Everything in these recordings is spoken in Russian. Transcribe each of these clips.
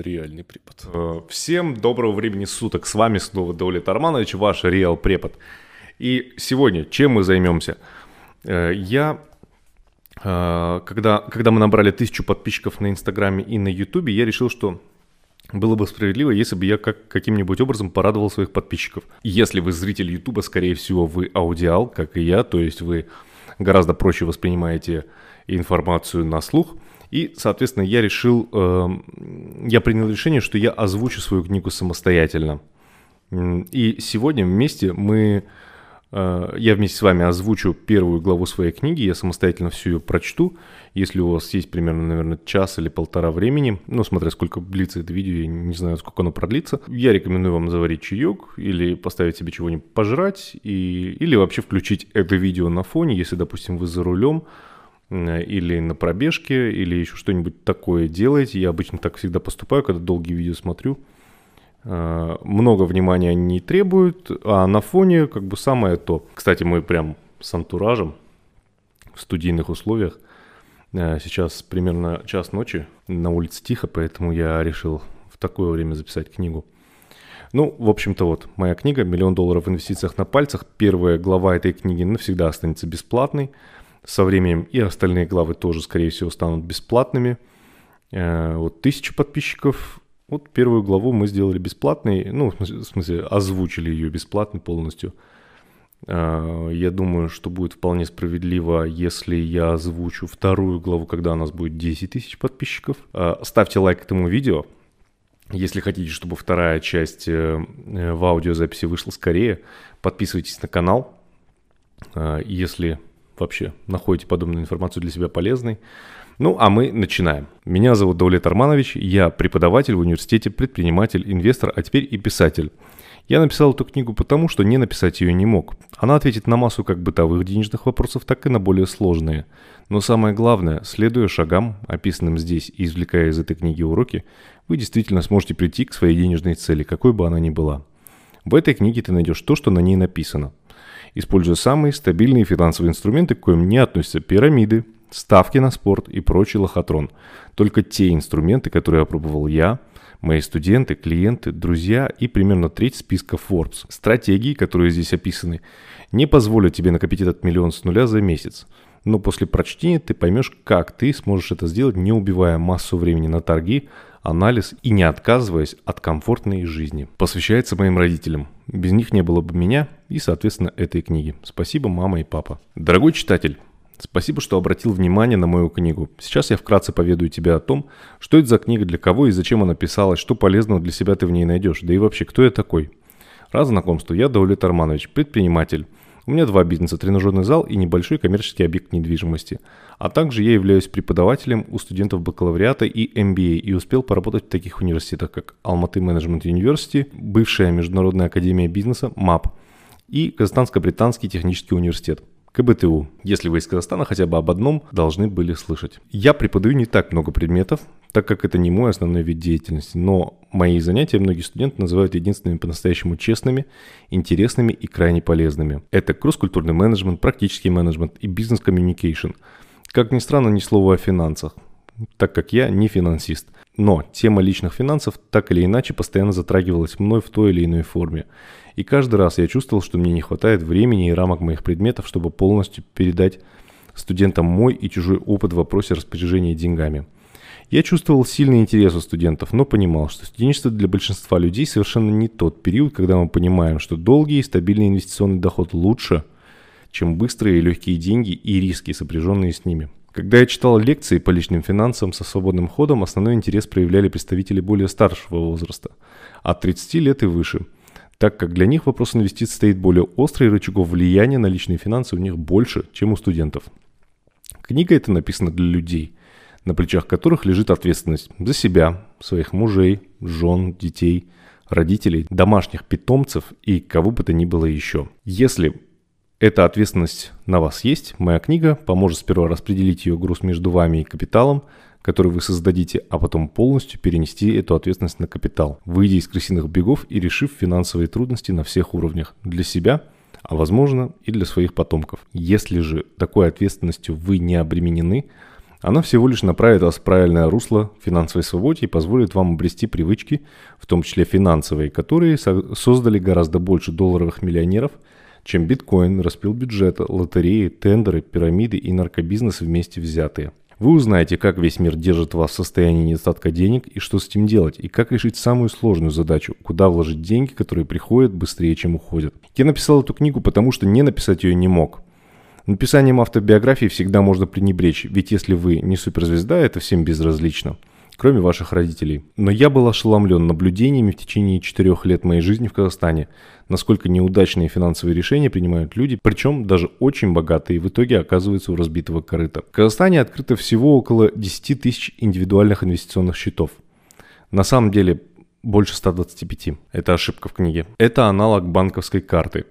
Реальный препод. Э, всем доброго времени суток. С вами снова Даулет Арманович, ваш Реал Препод. И сегодня чем мы займемся? Э, я, э, когда, когда мы набрали тысячу подписчиков на Инстаграме и на Ютубе, я решил, что было бы справедливо, если бы я как, каким-нибудь образом порадовал своих подписчиков. Если вы зритель Ютуба, скорее всего, вы аудиал, как и я, то есть вы гораздо проще воспринимаете информацию на слух – и, соответственно, я решил, э, я принял решение, что я озвучу свою книгу самостоятельно. И сегодня вместе мы, э, я вместе с вами озвучу первую главу своей книги, я самостоятельно всю ее прочту. Если у вас есть примерно, наверное, час или полтора времени, ну, смотря сколько длится это видео, я не знаю, сколько оно продлится, я рекомендую вам заварить чаек или поставить себе чего-нибудь пожрать, и, или вообще включить это видео на фоне, если, допустим, вы за рулем, или на пробежке, или еще что-нибудь такое делаете. Я обычно так всегда поступаю, когда долгие видео смотрю. Э, много внимания они не требуют, а на фоне как бы самое то. Кстати, мы прям с антуражем в студийных условиях. Э, сейчас примерно час ночи, на улице тихо, поэтому я решил в такое время записать книгу. Ну, в общем-то вот, моя книга «Миллион долларов в инвестициях на пальцах». Первая глава этой книги навсегда останется бесплатной. Со временем и остальные главы тоже, скорее всего, станут бесплатными. Э, вот тысяча подписчиков. Вот первую главу мы сделали бесплатной. Ну, в смысле, озвучили ее бесплатно полностью. Э, я думаю, что будет вполне справедливо, если я озвучу вторую главу, когда у нас будет 10 тысяч подписчиков. Э, ставьте лайк этому видео. Если хотите, чтобы вторая часть в аудиозаписи вышла скорее, подписывайтесь на канал. Если вообще находите подобную информацию для себя полезной. Ну, а мы начинаем. Меня зовут Даулет Арманович, я преподаватель в университете, предприниматель, инвестор, а теперь и писатель. Я написал эту книгу потому, что не написать ее не мог. Она ответит на массу как бытовых денежных вопросов, так и на более сложные. Но самое главное, следуя шагам, описанным здесь и извлекая из этой книги уроки, вы действительно сможете прийти к своей денежной цели, какой бы она ни была. В этой книге ты найдешь то, что на ней написано – используя самые стабильные финансовые инструменты, к коим не относятся пирамиды, ставки на спорт и прочий лохотрон. Только те инструменты, которые опробовал я, мои студенты, клиенты, друзья и примерно треть списка Forbes. Стратегии, которые здесь описаны, не позволят тебе накопить этот миллион с нуля за месяц. Но после прочтения ты поймешь, как ты сможешь это сделать, не убивая массу времени на торги, анализ и не отказываясь от комфортной жизни. Посвящается моим родителям. Без них не было бы меня и, соответственно, этой книги. Спасибо, мама и папа. Дорогой читатель, Спасибо, что обратил внимание на мою книгу. Сейчас я вкратце поведаю тебе о том, что это за книга, для кого и зачем она писалась, что полезного для себя ты в ней найдешь, да и вообще, кто я такой. Раз знакомство, я Даулет Арманович, предприниматель. У меня два бизнеса – тренажерный зал и небольшой коммерческий объект недвижимости. А также я являюсь преподавателем у студентов бакалавриата и MBA и успел поработать в таких университетах, как Алматы Management University, бывшая Международная академия бизнеса МАП и Казахстанско-британский технический университет. КБТУ. Если вы из Казахстана, хотя бы об одном должны были слышать. Я преподаю не так много предметов, так как это не мой основной вид деятельности, но мои занятия многие студенты называют единственными по-настоящему честными, интересными и крайне полезными. Это кросс-культурный менеджмент, практический менеджмент и бизнес-коммуникейшн. Как ни странно, ни слова о финансах, так как я не финансист. Но тема личных финансов так или иначе постоянно затрагивалась мной в той или иной форме. И каждый раз я чувствовал, что мне не хватает времени и рамок моих предметов, чтобы полностью передать студентам мой и чужой опыт в вопросе распоряжения деньгами. Я чувствовал сильный интерес у студентов, но понимал, что студенчество для большинства людей совершенно не тот период, когда мы понимаем, что долгий и стабильный инвестиционный доход лучше, чем быстрые и легкие деньги и риски, сопряженные с ними. Когда я читал лекции по личным финансам со свободным ходом, основной интерес проявляли представители более старшего возраста, от 30 лет и выше – так как для них вопрос инвестиций стоит более острый, рычагов влияния на личные финансы у них больше, чем у студентов. Книга эта написана для людей, на плечах которых лежит ответственность за себя, своих мужей, жен, детей, родителей, домашних питомцев и кого бы то ни было еще. Если эта ответственность на вас есть, моя книга поможет сперва распределить ее груз между вами и капиталом – который вы создадите, а потом полностью перенести эту ответственность на капитал, выйдя из крысиных бегов и решив финансовые трудности на всех уровнях для себя, а возможно и для своих потомков. Если же такой ответственностью вы не обременены, Она всего лишь направит вас в правильное русло финансовой свободе и позволит вам обрести привычки, в том числе финансовые, которые создали гораздо больше долларовых миллионеров, чем биткоин, распил бюджета, лотереи, тендеры, пирамиды и наркобизнес вместе взятые. Вы узнаете, как весь мир держит вас в состоянии недостатка денег и что с этим делать, и как решить самую сложную задачу, куда вложить деньги, которые приходят быстрее, чем уходят. Я написал эту книгу, потому что не написать ее не мог. Написанием автобиографии всегда можно пренебречь, ведь если вы не суперзвезда, это всем безразлично кроме ваших родителей. Но я был ошеломлен наблюдениями в течение четырех лет моей жизни в Казахстане, насколько неудачные финансовые решения принимают люди, причем даже очень богатые, и в итоге оказываются у разбитого корыта. В Казахстане открыто всего около 10 тысяч индивидуальных инвестиционных счетов. На самом деле больше 125. Это ошибка в книге. Это аналог банковской карты.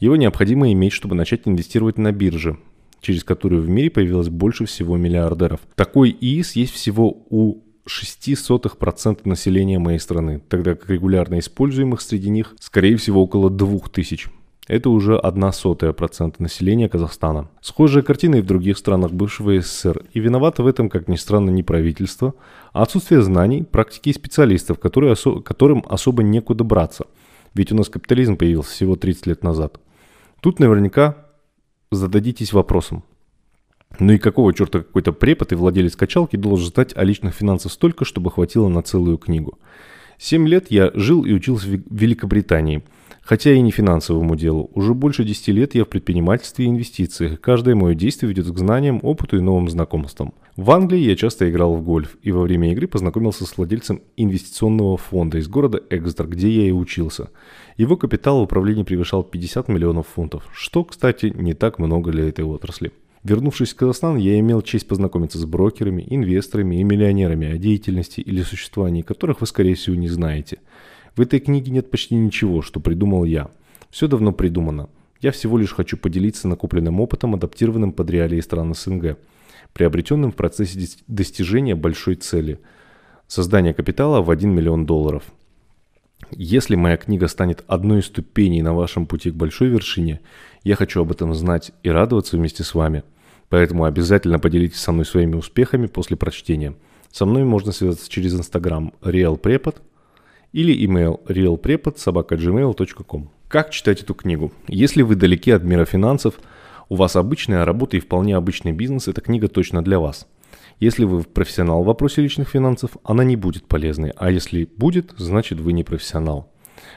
Его необходимо иметь, чтобы начать инвестировать на бирже, через которую в мире появилось больше всего миллиардеров. Такой ИИС есть всего у 0,06% населения моей страны, тогда как регулярно используемых среди них, скорее всего, около 2000. Это уже одна сотая процента населения Казахстана. Схожая картина и в других странах бывшего СССР. И виновато в этом, как ни странно, не правительство, а отсутствие знаний, практики и специалистов, которые осо- которым особо некуда браться. Ведь у нас капитализм появился всего 30 лет назад. Тут наверняка зададитесь вопросом, ну и какого черта какой-то препод и владелец качалки должен знать о личных финансах столько, чтобы хватило на целую книгу? Семь лет я жил и учился в Великобритании, хотя и не финансовому делу. Уже больше десяти лет я в предпринимательстве и инвестициях. Каждое мое действие ведет к знаниям, опыту и новым знакомствам. В Англии я часто играл в гольф и во время игры познакомился с владельцем инвестиционного фонда из города Экстер, где я и учился. Его капитал в управлении превышал 50 миллионов фунтов, что, кстати, не так много для этой отрасли. Вернувшись в Казахстан, я имел честь познакомиться с брокерами, инвесторами и миллионерами, о деятельности или существовании которых вы, скорее всего, не знаете. В этой книге нет почти ничего, что придумал я. Все давно придумано. Я всего лишь хочу поделиться накопленным опытом, адаптированным под реалии стран СНГ, приобретенным в процессе достижения большой цели – создания капитала в 1 миллион долларов. Если моя книга станет одной из ступеней на вашем пути к большой вершине – я хочу об этом знать и радоваться вместе с вами. Поэтому обязательно поделитесь со мной своими успехами после прочтения. Со мной можно связаться через Instagram realprepod или email realprepod.gmail.com. Как читать эту книгу? Если вы далеки от мира финансов, у вас обычная работа и вполне обычный бизнес, эта книга точно для вас. Если вы профессионал в вопросе личных финансов, она не будет полезной, а если будет, значит вы не профессионал.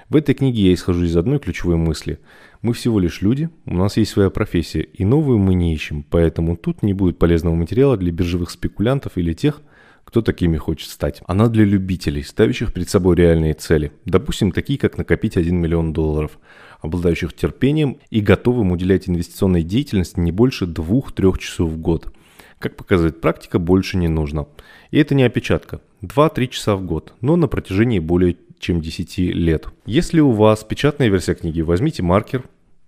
В этой книге я исхожу из одной ключевой мысли. Мы всего лишь люди, у нас есть своя профессия, и новую мы не ищем, поэтому тут не будет полезного материала для биржевых спекулянтов или тех, кто такими хочет стать. Она для любителей, ставящих перед собой реальные цели. Допустим, такие, как накопить 1 миллион долларов, обладающих терпением и готовым уделять инвестиционной деятельности не больше 2-3 часов в год. Как показывает практика, больше не нужно. И это не опечатка. 2-3 часа в год, но на протяжении более чем 10 лет. Если у вас печатная версия книги, возьмите маркер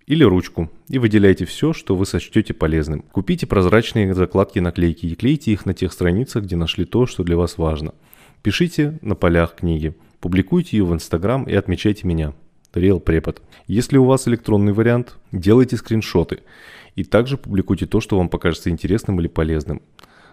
или ручку и выделяйте все, что вы сочтете полезным. Купите прозрачные закладки наклейки и клейте их на тех страницах, где нашли то, что для вас важно. Пишите на полях книги, публикуйте ее в Инстаграм и отмечайте меня. Реал Препод. Если у вас электронный вариант, делайте скриншоты и также публикуйте то, что вам покажется интересным или полезным.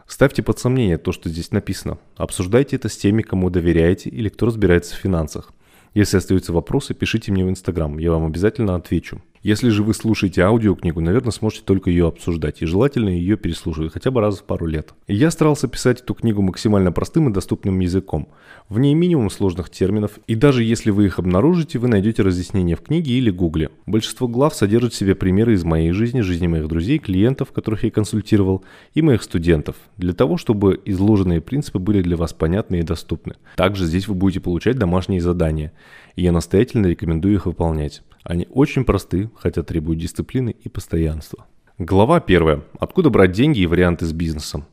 Ставьте под сомнение то, что здесь написано. Обсуждайте это с теми, кому доверяете или кто разбирается в финансах. Если остаются вопросы, пишите мне в Инстаграм, я вам обязательно отвечу. Если же вы слушаете аудиокнигу, наверное, сможете только ее обсуждать, и желательно ее переслушивать хотя бы раз в пару лет. Я старался писать эту книгу максимально простым и доступным языком. В ней минимум сложных терминов, и даже если вы их обнаружите, вы найдете разъяснения в книге или гугле. Большинство глав содержит в себе примеры из моей жизни, жизни моих друзей, клиентов, которых я консультировал, и моих студентов, для того, чтобы изложенные принципы были для вас понятны и доступны. Также здесь вы будете получать домашние задания, и я настоятельно рекомендую их выполнять. Они очень просты, хотя требуют дисциплины и постоянства. Глава 1. Откуда брать деньги и варианты с бизнесом?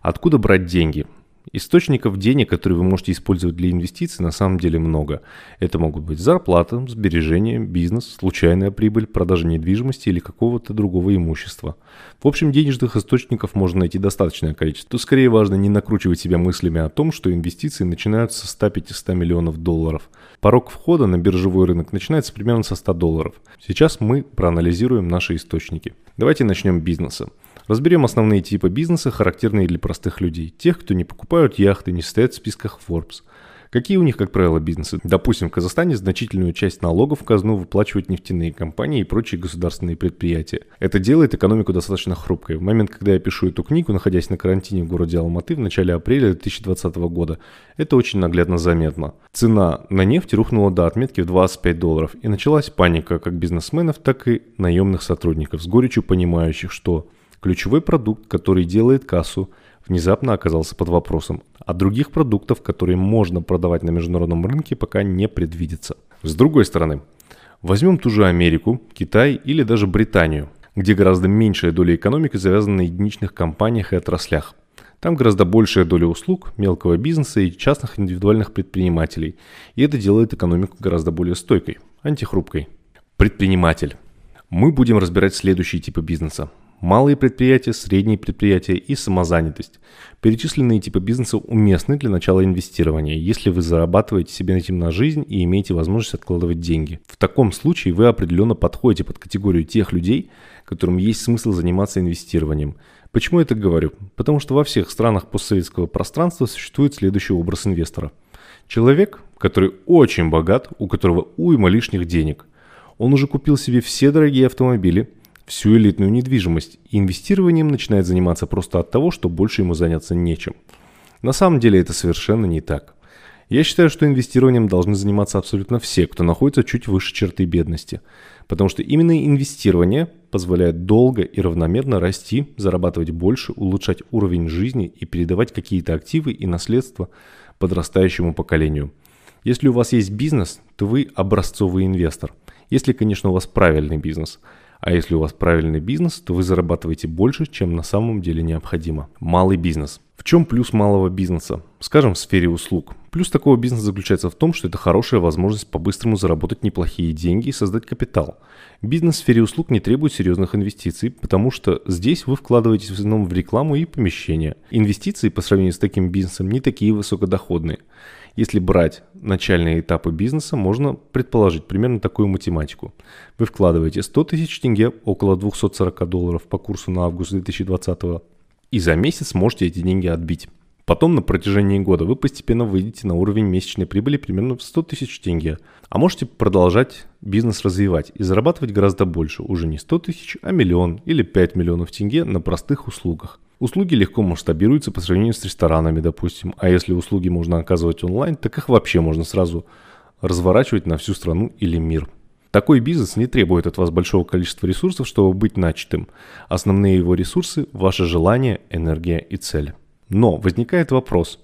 Откуда брать деньги? Источников денег, которые вы можете использовать для инвестиций, на самом деле много. Это могут быть зарплата, сбережения, бизнес, случайная прибыль, продажа недвижимости или какого-то другого имущества. В общем, денежных источников можно найти достаточное количество. Скорее важно не накручивать себя мыслями о том, что инвестиции начинаются с 100-500 миллионов долларов. Порог входа на биржевой рынок начинается примерно со 100 долларов. Сейчас мы проанализируем наши источники. Давайте начнем бизнеса. Разберем основные типы бизнеса, характерные для простых людей. Тех, кто не покупают яхты, не стоят в списках Forbes – Какие у них, как правило, бизнесы? Допустим, в Казахстане значительную часть налогов в казну выплачивают нефтяные компании и прочие государственные предприятия. Это делает экономику достаточно хрупкой. В момент, когда я пишу эту книгу, находясь на карантине в городе Алматы в начале апреля 2020 года, это очень наглядно заметно. Цена на нефть рухнула до отметки в 25 долларов, и началась паника как бизнесменов, так и наемных сотрудников, с горечью понимающих, что ключевой продукт, который делает кассу, внезапно оказался под вопросом, а других продуктов, которые можно продавать на международном рынке, пока не предвидится. С другой стороны, возьмем ту же Америку, Китай или даже Британию, где гораздо меньшая доля экономики завязана на единичных компаниях и отраслях. Там гораздо большая доля услуг, мелкого бизнеса и частных индивидуальных предпринимателей. И это делает экономику гораздо более стойкой, антихрупкой. Предприниматель. Мы будем разбирать следующие типы бизнеса малые предприятия, средние предприятия и самозанятость. Перечисленные типы бизнеса уместны для начала инвестирования, если вы зарабатываете себе этим на жизнь и имеете возможность откладывать деньги. В таком случае вы определенно подходите под категорию тех людей, которым есть смысл заниматься инвестированием. Почему я так говорю? Потому что во всех странах постсоветского пространства существует следующий образ инвестора. Человек, который очень богат, у которого уйма лишних денег. Он уже купил себе все дорогие автомобили – всю элитную недвижимость, и инвестированием начинает заниматься просто от того, что больше ему заняться нечем. На самом деле это совершенно не так. Я считаю, что инвестированием должны заниматься абсолютно все, кто находится чуть выше черты бедности. Потому что именно инвестирование позволяет долго и равномерно расти, зарабатывать больше, улучшать уровень жизни и передавать какие-то активы и наследство подрастающему поколению. Если у вас есть бизнес, то вы образцовый инвестор. Если, конечно, у вас правильный бизнес – а если у вас правильный бизнес, то вы зарабатываете больше, чем на самом деле необходимо. Малый бизнес. В чем плюс малого бизнеса? Скажем, в сфере услуг. Плюс такого бизнеса заключается в том, что это хорошая возможность по-быстрому заработать неплохие деньги и создать капитал. Бизнес в сфере услуг не требует серьезных инвестиций, потому что здесь вы вкладываетесь в основном в рекламу и помещение. Инвестиции по сравнению с таким бизнесом не такие высокодоходные. Если брать начальные этапы бизнеса, можно предположить примерно такую математику. Вы вкладываете 100 тысяч тенге, около 240 долларов по курсу на август 2020 и за месяц можете эти деньги отбить. Потом на протяжении года вы постепенно выйдете на уровень месячной прибыли примерно в 100 тысяч тенге. А можете продолжать бизнес развивать и зарабатывать гораздо больше, уже не 100 тысяч, а миллион или 5 миллионов тенге на простых услугах. Услуги легко масштабируются по сравнению с ресторанами, допустим. А если услуги можно оказывать онлайн, так их вообще можно сразу разворачивать на всю страну или мир. Такой бизнес не требует от вас большого количества ресурсов, чтобы быть начатым. Основные его ресурсы – ваше желание, энергия и цель. Но возникает вопрос,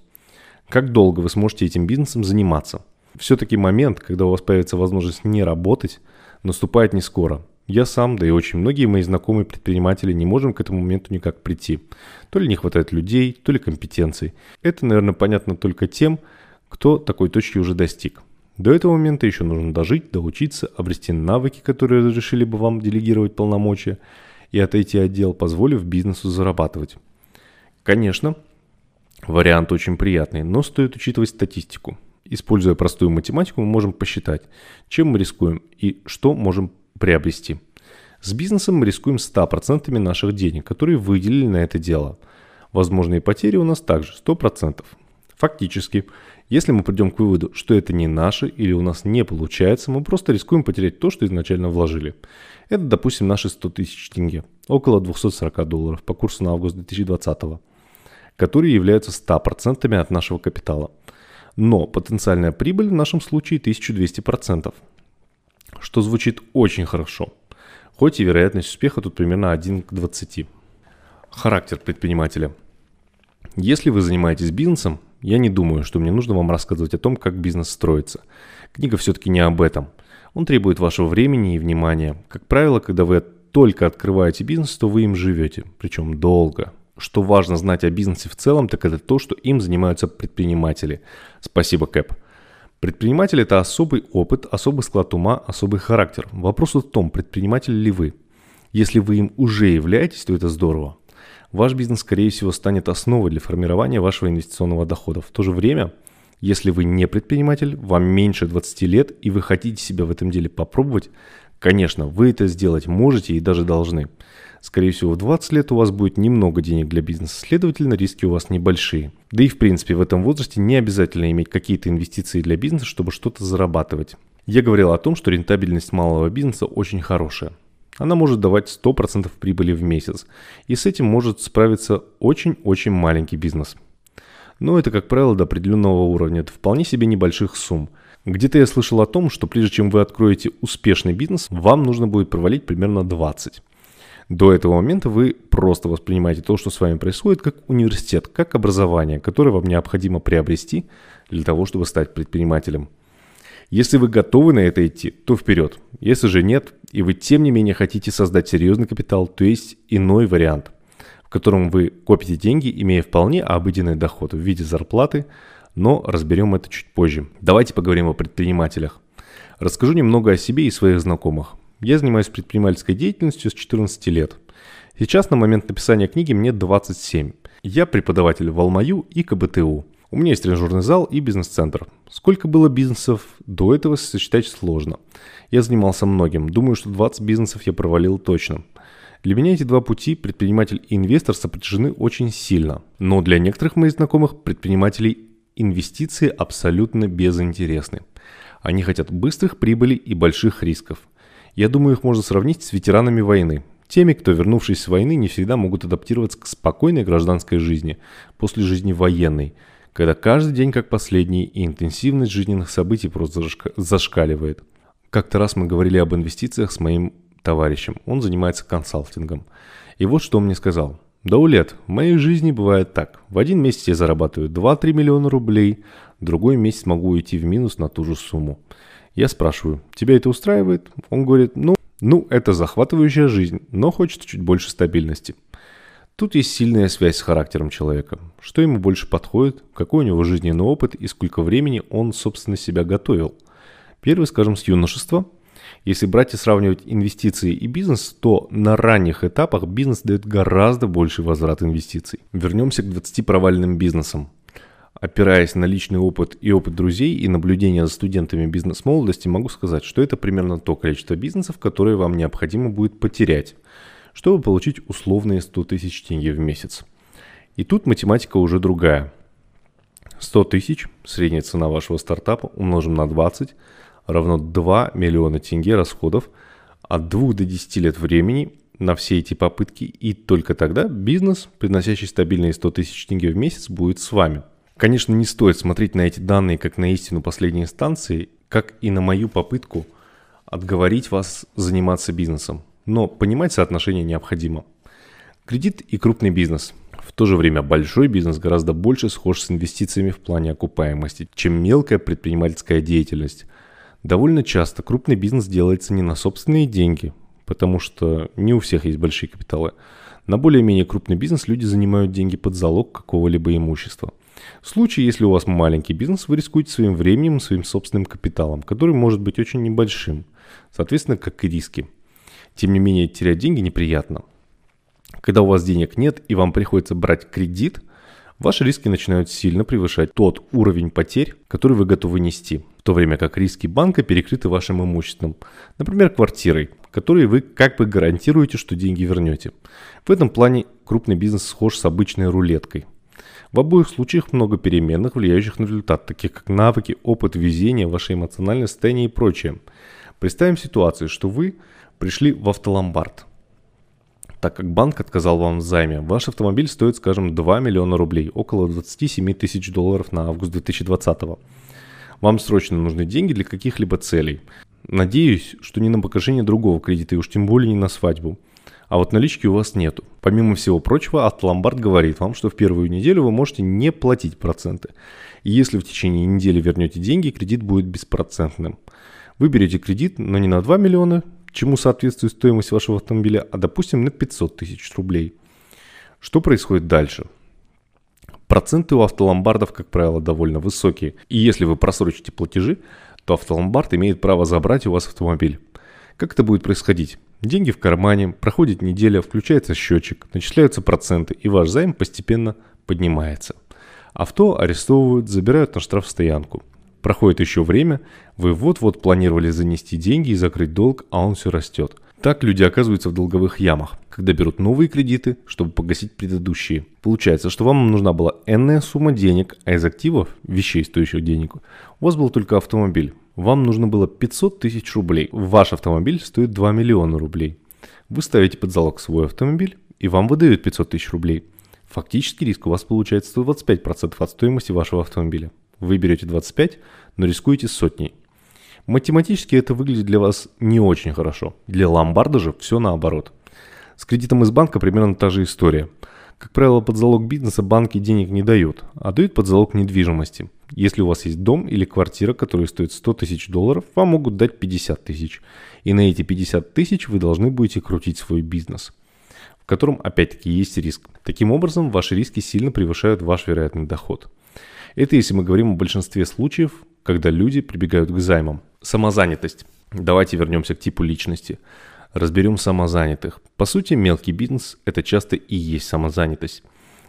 как долго вы сможете этим бизнесом заниматься? Все-таки момент, когда у вас появится возможность не работать, наступает не скоро. Я сам, да и очень многие мои знакомые предприниматели не можем к этому моменту никак прийти. То ли не хватает людей, то ли компетенций. Это, наверное, понятно только тем, кто такой точки уже достиг. До этого момента еще нужно дожить, доучиться, обрести навыки, которые разрешили бы вам делегировать полномочия, и отойти от дел, позволив бизнесу зарабатывать. Конечно, вариант очень приятный, но стоит учитывать статистику. Используя простую математику, мы можем посчитать, чем мы рискуем и что можем приобрести. С бизнесом мы рискуем 100% наших денег, которые выделили на это дело. Возможные потери у нас также 100%. Фактически, если мы придем к выводу, что это не наше или у нас не получается, мы просто рискуем потерять то, что изначально вложили. Это, допустим, наши 100 тысяч тенге, около 240 долларов по курсу на август 2020, которые являются 100% от нашего капитала. Но потенциальная прибыль в нашем случае 1200% что звучит очень хорошо, хоть и вероятность успеха тут примерно 1 к 20. Характер предпринимателя. Если вы занимаетесь бизнесом, я не думаю, что мне нужно вам рассказывать о том, как бизнес строится. Книга все-таки не об этом. Он требует вашего времени и внимания. Как правило, когда вы только открываете бизнес, то вы им живете, причем долго. Что важно знать о бизнесе в целом, так это то, что им занимаются предприниматели. Спасибо, Кэп. Предприниматель – это особый опыт, особый склад ума, особый характер. Вопрос в том, предприниматель ли вы. Если вы им уже являетесь, то это здорово. Ваш бизнес, скорее всего, станет основой для формирования вашего инвестиционного дохода. В то же время, если вы не предприниматель, вам меньше 20 лет, и вы хотите себя в этом деле попробовать, конечно, вы это сделать можете и даже должны. Скорее всего, в 20 лет у вас будет немного денег для бизнеса, следовательно, риски у вас небольшие. Да и в принципе, в этом возрасте не обязательно иметь какие-то инвестиции для бизнеса, чтобы что-то зарабатывать. Я говорил о том, что рентабельность малого бизнеса очень хорошая. Она может давать 100% прибыли в месяц, и с этим может справиться очень-очень маленький бизнес. Но это, как правило, до определенного уровня, это вполне себе небольших сумм. Где-то я слышал о том, что прежде чем вы откроете успешный бизнес, вам нужно будет провалить примерно 20. До этого момента вы просто воспринимаете то, что с вами происходит, как университет, как образование, которое вам необходимо приобрести для того, чтобы стать предпринимателем. Если вы готовы на это идти, то вперед. Если же нет, и вы тем не менее хотите создать серьезный капитал, то есть иной вариант, в котором вы копите деньги, имея вполне обыденный доход в виде зарплаты, но разберем это чуть позже. Давайте поговорим о предпринимателях. Расскажу немного о себе и своих знакомых. Я занимаюсь предпринимательской деятельностью с 14 лет. Сейчас на момент написания книги мне 27. Я преподаватель в Алмаю и КБТУ. У меня есть тренажерный зал и бизнес-центр. Сколько было бизнесов, до этого сосчитать сложно. Я занимался многим. Думаю, что 20 бизнесов я провалил точно. Для меня эти два пути, предприниматель и инвестор, сопряжены очень сильно. Но для некоторых моих знакомых предпринимателей инвестиции абсолютно безинтересны. Они хотят быстрых прибылей и больших рисков. Я думаю, их можно сравнить с ветеранами войны. Теми, кто, вернувшись с войны, не всегда могут адаптироваться к спокойной гражданской жизни после жизни военной, когда каждый день как последний и интенсивность жизненных событий просто зашкаливает. Как-то раз мы говорили об инвестициях с моим товарищем. Он занимается консалтингом. И вот что он мне сказал. Да, Улет, в моей жизни бывает так. В один месяц я зарабатываю 2-3 миллиона рублей, другой месяц могу уйти в минус на ту же сумму. Я спрашиваю, тебя это устраивает? Он говорит, ну, ну, это захватывающая жизнь, но хочется чуть больше стабильности. Тут есть сильная связь с характером человека. Что ему больше подходит, какой у него жизненный опыт и сколько времени он, собственно, себя готовил. Первый, скажем, с юношества. Если брать и сравнивать инвестиции и бизнес, то на ранних этапах бизнес дает гораздо больший возврат инвестиций. Вернемся к 20 провальным бизнесам. Опираясь на личный опыт и опыт друзей и наблюдения за студентами бизнес-молодости, могу сказать, что это примерно то количество бизнесов, которые вам необходимо будет потерять, чтобы получить условные 100 тысяч тенге в месяц. И тут математика уже другая. 100 тысяч, средняя цена вашего стартапа, умножим на 20, равно 2 миллиона тенге расходов от 2 до 10 лет времени на все эти попытки, и только тогда бизнес, приносящий стабильные 100 тысяч тенге в месяц, будет с вами – Конечно, не стоит смотреть на эти данные как на истину последней инстанции, как и на мою попытку отговорить вас заниматься бизнесом. Но понимать соотношение необходимо. Кредит и крупный бизнес. В то же время большой бизнес гораздо больше схож с инвестициями в плане окупаемости, чем мелкая предпринимательская деятельность. Довольно часто крупный бизнес делается не на собственные деньги, потому что не у всех есть большие капиталы. На более-менее крупный бизнес люди занимают деньги под залог какого-либо имущества. В случае, если у вас маленький бизнес, вы рискуете своим временем своим собственным капиталом, который может быть очень небольшим, соответственно, как и риски. Тем не менее, терять деньги неприятно. Когда у вас денег нет и вам приходится брать кредит, ваши риски начинают сильно превышать тот уровень потерь, который вы готовы нести, в то время как риски банка перекрыты вашим имуществом, например, квартирой, которой вы как бы гарантируете, что деньги вернете. В этом плане крупный бизнес схож с обычной рулеткой – в обоих случаях много переменных, влияющих на результат, таких как навыки, опыт, везение, ваше эмоциональное состояние и прочее. Представим ситуацию, что вы пришли в автоломбард. Так как банк отказал вам в займе, ваш автомобиль стоит, скажем, 2 миллиона рублей, около 27 тысяч долларов на август 2020. Вам срочно нужны деньги для каких-либо целей. Надеюсь, что не на погашение другого кредита и уж тем более не на свадьбу – а вот налички у вас нету. Помимо всего прочего, Автоломбард говорит вам, что в первую неделю вы можете не платить проценты. И если в течение недели вернете деньги, кредит будет беспроцентным. Вы берете кредит, но не на 2 миллиона, чему соответствует стоимость вашего автомобиля, а допустим на 500 тысяч рублей. Что происходит дальше? Проценты у автоломбардов, как правило, довольно высокие. И если вы просрочите платежи, то автоломбард имеет право забрать у вас автомобиль. Как это будет происходить? Деньги в кармане, проходит неделя, включается счетчик, начисляются проценты, и ваш займ постепенно поднимается. Авто арестовывают, забирают на штрафстоянку. Проходит еще время, вы вот-вот планировали занести деньги и закрыть долг, а он все растет. Так люди оказываются в долговых ямах, когда берут новые кредиты, чтобы погасить предыдущие. Получается, что вам нужна была энная сумма денег, а из активов, вещей, стоящих денег, у вас был только автомобиль. Вам нужно было 500 тысяч рублей. Ваш автомобиль стоит 2 миллиона рублей. Вы ставите под залог свой автомобиль, и вам выдают 500 тысяч рублей. Фактически риск у вас получается 125% от стоимости вашего автомобиля. Вы берете 25, но рискуете сотней. Математически это выглядит для вас не очень хорошо. Для ломбарда же все наоборот. С кредитом из банка примерно та же история. Как правило, под залог бизнеса банки денег не дают, а дают под залог недвижимости. Если у вас есть дом или квартира, которые стоят 100 тысяч долларов, вам могут дать 50 тысяч. И на эти 50 тысяч вы должны будете крутить свой бизнес, в котором опять-таки есть риск. Таким образом, ваши риски сильно превышают ваш вероятный доход. Это если мы говорим о большинстве случаев, когда люди прибегают к займам. Самозанятость. Давайте вернемся к типу личности. Разберем самозанятых. По сути, мелкий бизнес – это часто и есть самозанятость.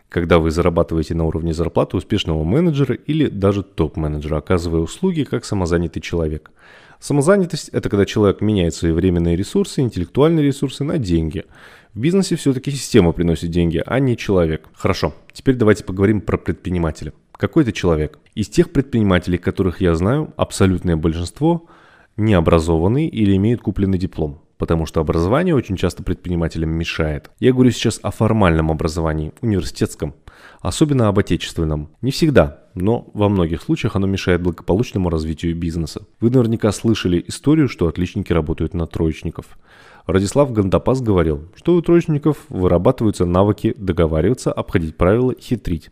Когда вы зарабатываете на уровне зарплаты успешного менеджера или даже топ-менеджера, оказывая услуги как самозанятый человек. Самозанятость – это когда человек меняет свои временные ресурсы, интеллектуальные ресурсы на деньги. В бизнесе все-таки система приносит деньги, а не человек. Хорошо, теперь давайте поговорим про предпринимателя. Какой это человек? Из тех предпринимателей, которых я знаю, абсолютное большинство не образованные или имеют купленный диплом. Потому что образование очень часто предпринимателям мешает. Я говорю сейчас о формальном образовании, университетском, особенно об отечественном. Не всегда, но во многих случаях оно мешает благополучному развитию бизнеса. Вы наверняка слышали историю, что отличники работают на троечников. Радислав Гандапас говорил, что у троечников вырабатываются навыки договариваться, обходить правила, хитрить.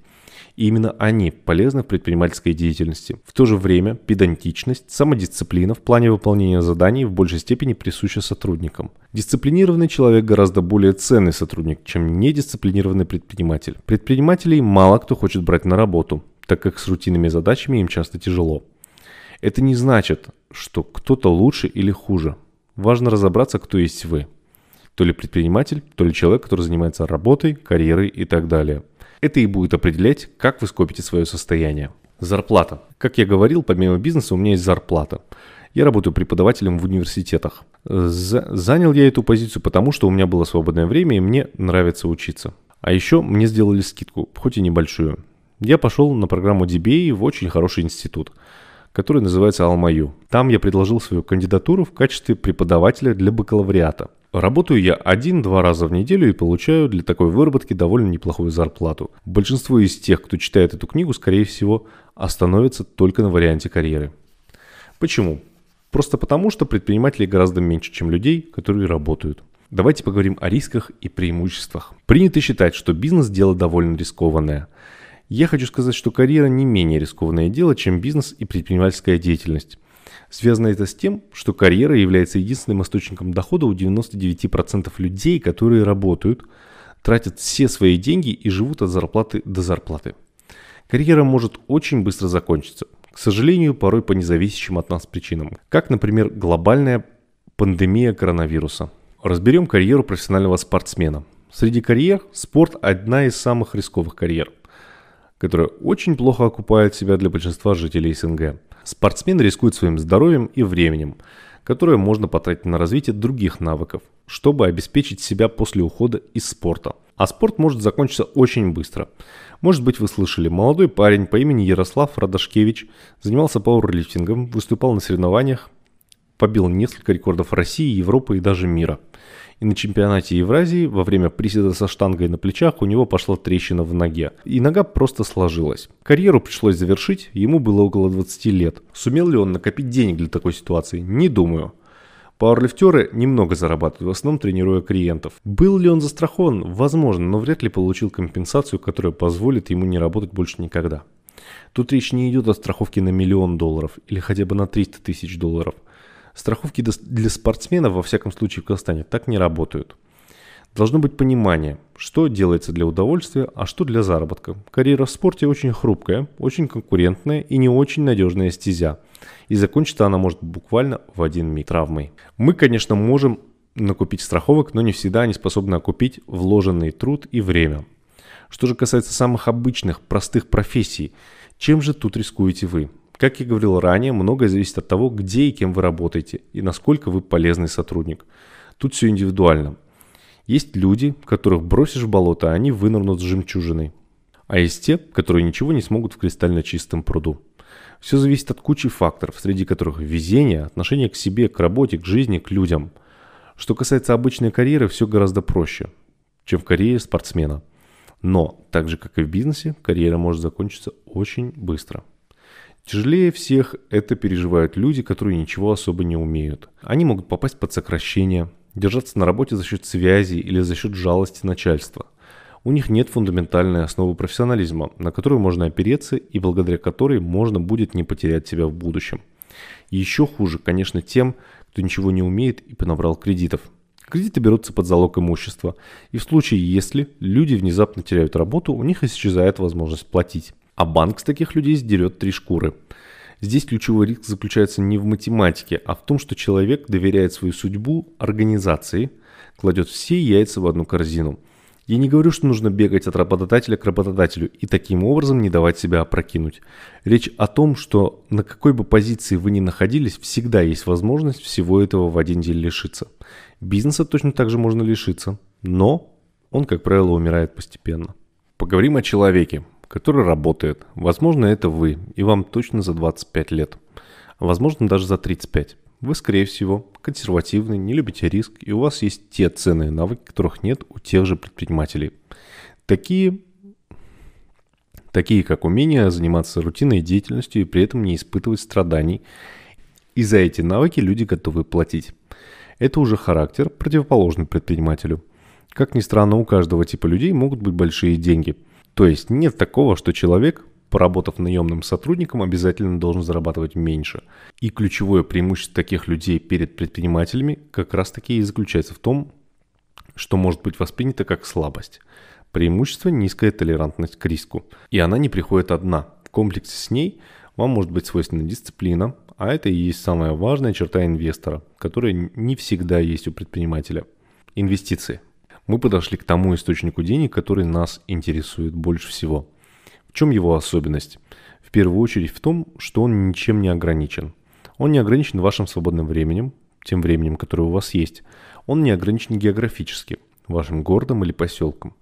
И именно они полезны в предпринимательской деятельности. В то же время педантичность, самодисциплина в плане выполнения заданий в большей степени присуща сотрудникам. Дисциплинированный человек гораздо более ценный сотрудник, чем недисциплинированный предприниматель. Предпринимателей мало кто хочет брать на работу, так как с рутинными задачами им часто тяжело. Это не значит, что кто-то лучше или хуже. Важно разобраться, кто есть вы. То ли предприниматель, то ли человек, который занимается работой, карьерой и так далее – это и будет определять, как вы скопите свое состояние. Зарплата. Как я говорил, помимо бизнеса у меня есть зарплата. Я работаю преподавателем в университетах. Занял я эту позицию потому, что у меня было свободное время и мне нравится учиться. А еще мне сделали скидку, хоть и небольшую. Я пошел на программу DBA в очень хороший институт, который называется Алмаю. Там я предложил свою кандидатуру в качестве преподавателя для бакалавриата. Работаю я один-два раза в неделю и получаю для такой выработки довольно неплохую зарплату. Большинство из тех, кто читает эту книгу, скорее всего, остановится только на варианте карьеры. Почему? Просто потому, что предпринимателей гораздо меньше, чем людей, которые работают. Давайте поговорим о рисках и преимуществах. Принято считать, что бизнес – дело довольно рискованное. Я хочу сказать, что карьера не менее рискованное дело, чем бизнес и предпринимательская деятельность. Связано это с тем, что карьера является единственным источником дохода у 99% людей, которые работают, тратят все свои деньги и живут от зарплаты до зарплаты. Карьера может очень быстро закончиться, к сожалению, порой по независящим от нас причинам, как, например, глобальная пандемия коронавируса. Разберем карьеру профессионального спортсмена. Среди карьер спорт – одна из самых рисковых карьер, которая очень плохо окупает себя для большинства жителей СНГ. Спортсмен рискует своим здоровьем и временем, которое можно потратить на развитие других навыков, чтобы обеспечить себя после ухода из спорта. А спорт может закончиться очень быстро. Может быть вы слышали, молодой парень по имени Ярослав Радашкевич занимался пауэрлифтингом, выступал на соревнованиях, побил несколько рекордов России, Европы и даже мира. И на чемпионате Евразии во время приседа со штангой на плечах у него пошла трещина в ноге. И нога просто сложилась. Карьеру пришлось завершить, ему было около 20 лет. Сумел ли он накопить денег для такой ситуации? Не думаю. Пауэрлифтеры немного зарабатывают, в основном тренируя клиентов. Был ли он застрахован? Возможно, но вряд ли получил компенсацию, которая позволит ему не работать больше никогда. Тут речь не идет о страховке на миллион долларов или хотя бы на 300 тысяч долларов – Страховки для спортсменов, во всяком случае в Казахстане, так не работают. Должно быть понимание, что делается для удовольствия, а что для заработка. Карьера в спорте очень хрупкая, очень конкурентная и не очень надежная стезя. И закончится она может буквально в один миг травмой. Мы, конечно, можем накупить страховок, но не всегда они способны окупить вложенный труд и время. Что же касается самых обычных, простых профессий, чем же тут рискуете вы? Как я говорил ранее, многое зависит от того, где и кем вы работаете, и насколько вы полезный сотрудник. Тут все индивидуально. Есть люди, которых бросишь в болото, а они вынырнут с жемчужиной. А есть те, которые ничего не смогут в кристально чистом пруду. Все зависит от кучи факторов, среди которых везение, отношение к себе, к работе, к жизни, к людям. Что касается обычной карьеры, все гораздо проще, чем в карьере спортсмена. Но, так же как и в бизнесе, карьера может закончиться очень быстро. Тяжелее всех это переживают люди, которые ничего особо не умеют. Они могут попасть под сокращение, держаться на работе за счет связи или за счет жалости начальства. У них нет фундаментальной основы профессионализма, на которую можно опереться и благодаря которой можно будет не потерять себя в будущем. еще хуже, конечно, тем, кто ничего не умеет и понабрал кредитов. Кредиты берутся под залог имущества, и в случае, если люди внезапно теряют работу, у них исчезает возможность платить. А банк с таких людей сдерет три шкуры – Здесь ключевой риск заключается не в математике, а в том, что человек доверяет свою судьбу организации, кладет все яйца в одну корзину. Я не говорю, что нужно бегать от работодателя к работодателю и таким образом не давать себя опрокинуть. Речь о том, что на какой бы позиции вы ни находились, всегда есть возможность всего этого в один день лишиться. Бизнеса точно так же можно лишиться, но он, как правило, умирает постепенно. Поговорим о человеке который работает. Возможно, это вы, и вам точно за 25 лет. Возможно, даже за 35. Вы, скорее всего, консервативны, не любите риск, и у вас есть те ценные навыки, которых нет у тех же предпринимателей. Такие, такие как умение заниматься рутинной деятельностью и при этом не испытывать страданий. И за эти навыки люди готовы платить. Это уже характер, противоположный предпринимателю. Как ни странно, у каждого типа людей могут быть большие деньги – то есть нет такого, что человек, поработав наемным сотрудником, обязательно должен зарабатывать меньше. И ключевое преимущество таких людей перед предпринимателями как раз таки и заключается в том, что может быть воспринято как слабость. Преимущество – низкая толерантность к риску. И она не приходит одна. В комплексе с ней вам может быть свойственна дисциплина, а это и есть самая важная черта инвестора, которая не всегда есть у предпринимателя. Инвестиции – мы подошли к тому источнику денег, который нас интересует больше всего. В чем его особенность? В первую очередь в том, что он ничем не ограничен. Он не ограничен вашим свободным временем, тем временем, которое у вас есть. Он не ограничен географически, вашим городом или поселком.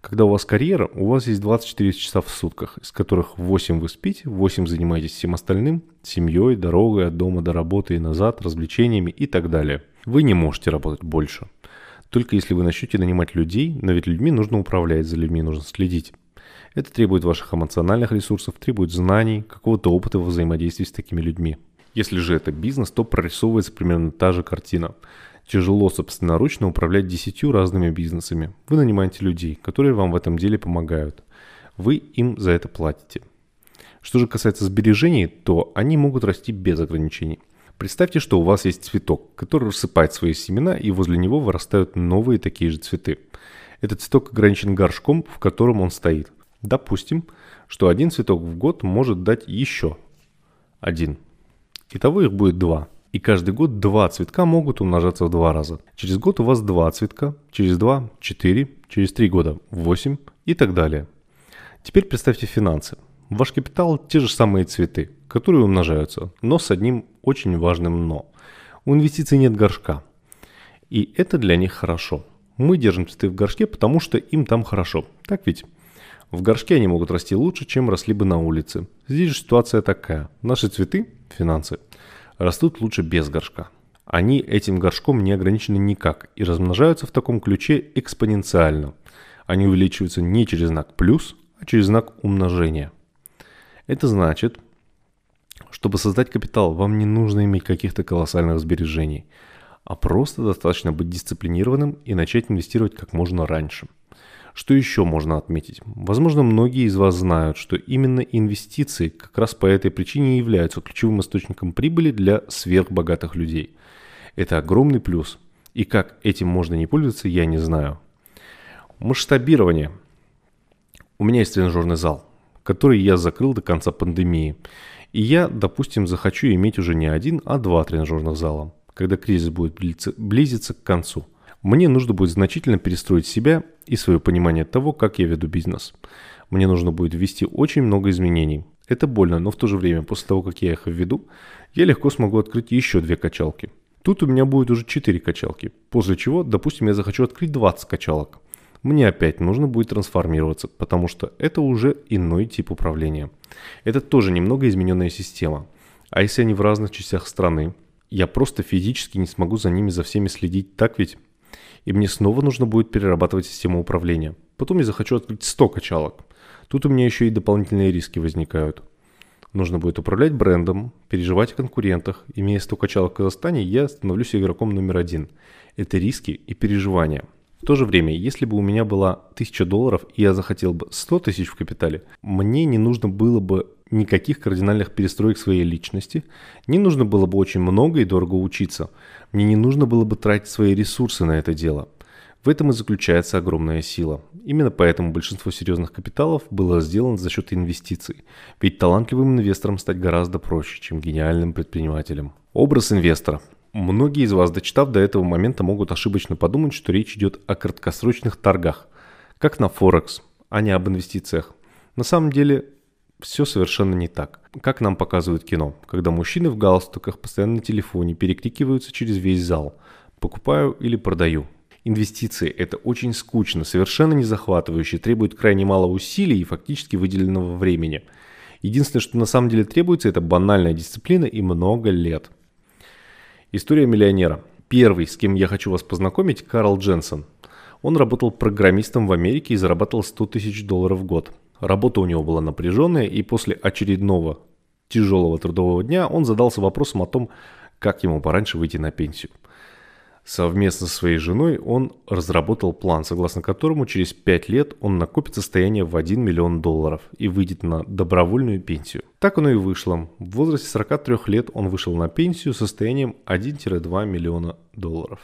Когда у вас карьера, у вас есть 24 часа в сутках, из которых 8 вы спите, 8 занимаетесь всем остальным, семьей, дорогой от дома до работы и назад, развлечениями и так далее. Вы не можете работать больше – только если вы начнете нанимать людей, но ведь людьми нужно управлять, за людьми нужно следить. Это требует ваших эмоциональных ресурсов, требует знаний, какого-то опыта во взаимодействии с такими людьми. Если же это бизнес, то прорисовывается примерно та же картина. Тяжело собственноручно управлять десятью разными бизнесами. Вы нанимаете людей, которые вам в этом деле помогают. Вы им за это платите. Что же касается сбережений, то они могут расти без ограничений. Представьте, что у вас есть цветок, который рассыпает свои семена, и возле него вырастают новые такие же цветы. Этот цветок ограничен горшком, в котором он стоит. Допустим, что один цветок в год может дать еще один. Итого их будет два. И каждый год два цветка могут умножаться в два раза. Через год у вас два цветка, через два – четыре, через три года – восемь и так далее. Теперь представьте финансы. Ваш капитал – те же самые цветы, которые умножаются, но с одним очень важным «но». У инвестиций нет горшка. И это для них хорошо. Мы держим цветы в горшке, потому что им там хорошо. Так ведь? В горшке они могут расти лучше, чем росли бы на улице. Здесь же ситуация такая. Наши цветы, финансы, растут лучше без горшка. Они этим горшком не ограничены никак и размножаются в таком ключе экспоненциально. Они увеличиваются не через знак плюс, а через знак умножения – это значит, чтобы создать капитал, вам не нужно иметь каких-то колоссальных сбережений, а просто достаточно быть дисциплинированным и начать инвестировать как можно раньше. Что еще можно отметить? Возможно, многие из вас знают, что именно инвестиции как раз по этой причине являются ключевым источником прибыли для сверхбогатых людей. Это огромный плюс. И как этим можно не пользоваться, я не знаю. Масштабирование. У меня есть тренажерный зал который я закрыл до конца пандемии. И я, допустим, захочу иметь уже не один, а два тренажерных зала, когда кризис будет близиться, к концу. Мне нужно будет значительно перестроить себя и свое понимание того, как я веду бизнес. Мне нужно будет ввести очень много изменений. Это больно, но в то же время, после того, как я их введу, я легко смогу открыть еще две качалки. Тут у меня будет уже 4 качалки, после чего, допустим, я захочу открыть 20 качалок. Мне опять нужно будет трансформироваться, потому что это уже иной тип управления. Это тоже немного измененная система. А если они в разных частях страны, я просто физически не смогу за ними за всеми следить, так ведь? И мне снова нужно будет перерабатывать систему управления. Потом я захочу открыть 100 качалок. Тут у меня еще и дополнительные риски возникают. Нужно будет управлять брендом, переживать о конкурентах. Имея 100 качалок в Казахстане, я становлюсь игроком номер один. Это риски и переживания. В то же время, если бы у меня была 1000 долларов и я захотел бы 100 тысяч в капитале, мне не нужно было бы никаких кардинальных перестроек своей личности, не нужно было бы очень много и дорого учиться, мне не нужно было бы тратить свои ресурсы на это дело. В этом и заключается огромная сила. Именно поэтому большинство серьезных капиталов было сделано за счет инвестиций. Ведь талантливым инвестором стать гораздо проще, чем гениальным предпринимателем. Образ инвестора. Многие из вас, дочитав до этого момента, могут ошибочно подумать, что речь идет о краткосрочных торгах, как на Форекс, а не об инвестициях. На самом деле все совершенно не так. Как нам показывает кино, когда мужчины в галстуках постоянно на телефоне перекрикиваются через весь зал «покупаю» или «продаю». Инвестиции – это очень скучно, совершенно не захватывающе, требует крайне мало усилий и фактически выделенного времени. Единственное, что на самом деле требуется, это банальная дисциплина и много лет. История миллионера. Первый, с кем я хочу вас познакомить, Карл Дженсен. Он работал программистом в Америке и зарабатывал 100 тысяч долларов в год – Работа у него была напряженная, и после очередного тяжелого трудового дня он задался вопросом о том, как ему пораньше выйти на пенсию. Совместно со своей женой он разработал план, согласно которому через 5 лет он накопит состояние в 1 миллион долларов и выйдет на добровольную пенсию. Так оно и вышло. В возрасте 43 лет он вышел на пенсию с состоянием 1-2 миллиона долларов.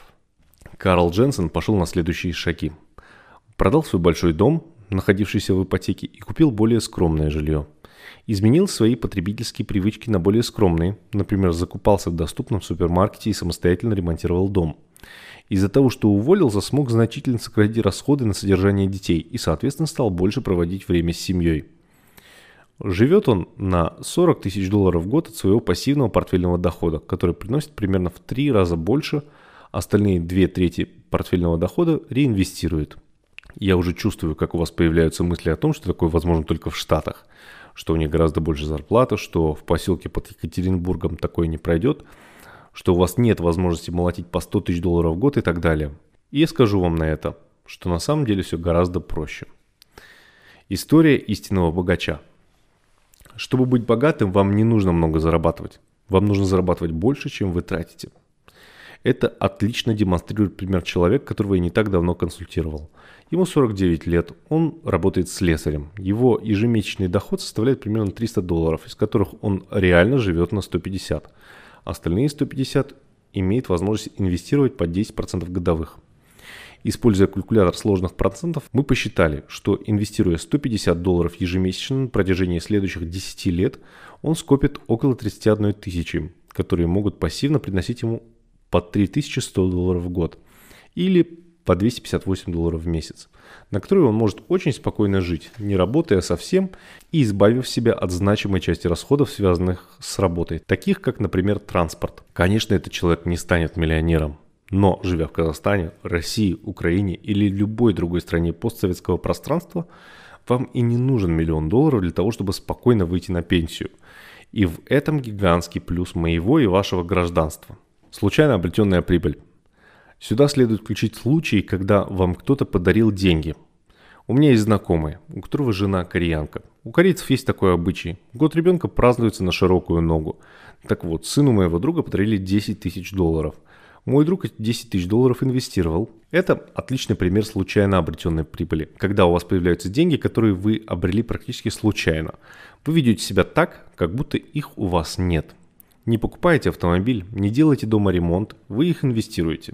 Карл Дженсен пошел на следующие шаги. Продал свой большой дом, находившийся в ипотеке, и купил более скромное жилье. Изменил свои потребительские привычки на более скромные, например, закупался в доступном супермаркете и самостоятельно ремонтировал дом. Из-за того, что уволился, смог значительно сократить расходы на содержание детей и, соответственно, стал больше проводить время с семьей. Живет он на 40 тысяч долларов в год от своего пассивного портфельного дохода, который приносит примерно в три раза больше, остальные две трети портфельного дохода реинвестирует – я уже чувствую, как у вас появляются мысли о том, что такое возможно только в Штатах, что у них гораздо больше зарплата, что в поселке под Екатеринбургом такое не пройдет, что у вас нет возможности молотить по 100 тысяч долларов в год и так далее. И я скажу вам на это, что на самом деле все гораздо проще. История истинного богача. Чтобы быть богатым, вам не нужно много зарабатывать. Вам нужно зарабатывать больше, чем вы тратите. Это отлично демонстрирует пример человека, которого я не так давно консультировал – Ему 49 лет, он работает слесарем. Его ежемесячный доход составляет примерно 300 долларов, из которых он реально живет на 150. Остальные 150 имеет возможность инвестировать по 10% годовых. Используя калькулятор сложных процентов, мы посчитали, что инвестируя 150 долларов ежемесячно на протяжении следующих 10 лет, он скопит около 31 тысячи, которые могут пассивно приносить ему по 3100 долларов в год. Или по 258 долларов в месяц, на которые он может очень спокойно жить, не работая совсем и избавив себя от значимой части расходов, связанных с работой, таких как, например, транспорт. Конечно, этот человек не станет миллионером, но, живя в Казахстане, России, Украине или любой другой стране постсоветского пространства, вам и не нужен миллион долларов для того, чтобы спокойно выйти на пенсию. И в этом гигантский плюс моего и вашего гражданства. Случайно обретенная прибыль. Сюда следует включить случаи, когда вам кто-то подарил деньги. У меня есть знакомый, у которого жена кореянка. У корейцев есть такой обычай. Год ребенка празднуется на широкую ногу. Так вот, сыну моего друга подарили 10 тысяч долларов. Мой друг эти 10 тысяч долларов инвестировал. Это отличный пример случайно обретенной прибыли. Когда у вас появляются деньги, которые вы обрели практически случайно. Вы ведете себя так, как будто их у вас нет. Не покупаете автомобиль, не делаете дома ремонт, вы их инвестируете.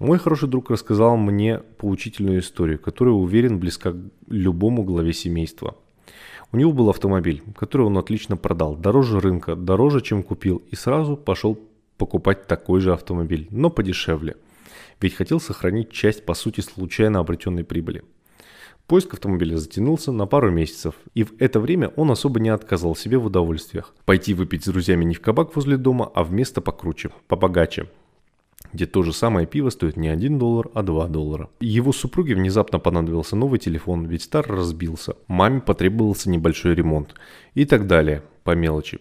Мой хороший друг рассказал мне поучительную историю, которая, уверен, близка к любому главе семейства. У него был автомобиль, который он отлично продал, дороже рынка, дороже, чем купил, и сразу пошел покупать такой же автомобиль, но подешевле. Ведь хотел сохранить часть, по сути, случайно обретенной прибыли. Поиск автомобиля затянулся на пару месяцев, и в это время он особо не отказал себе в удовольствиях. Пойти выпить с друзьями не в кабак возле дома, а в место покруче, побогаче – где то же самое пиво стоит не 1 доллар, а 2 доллара. Его супруге внезапно понадобился новый телефон, ведь старый разбился. Маме потребовался небольшой ремонт. И так далее, по мелочи.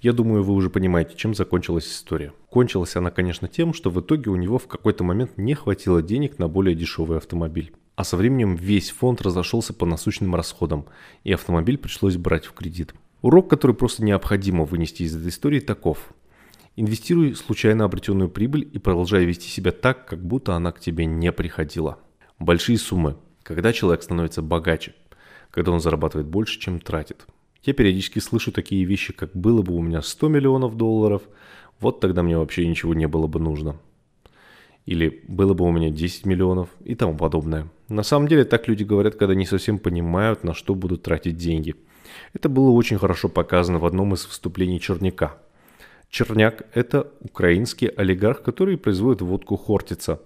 Я думаю, вы уже понимаете, чем закончилась история. Кончилась она, конечно, тем, что в итоге у него в какой-то момент не хватило денег на более дешевый автомобиль. А со временем весь фонд разошелся по насущным расходам, и автомобиль пришлось брать в кредит. Урок, который просто необходимо вынести из этой истории, таков. Инвестируй случайно обретенную прибыль и продолжай вести себя так, как будто она к тебе не приходила. Большие суммы. Когда человек становится богаче, когда он зарабатывает больше, чем тратит. Я периодически слышу такие вещи, как было бы у меня 100 миллионов долларов, вот тогда мне вообще ничего не было бы нужно. Или было бы у меня 10 миллионов и тому подобное. На самом деле так люди говорят, когда не совсем понимают, на что будут тратить деньги. Это было очень хорошо показано в одном из выступлений Черняка – Черняк – это украинский олигарх, который производит водку Хортица.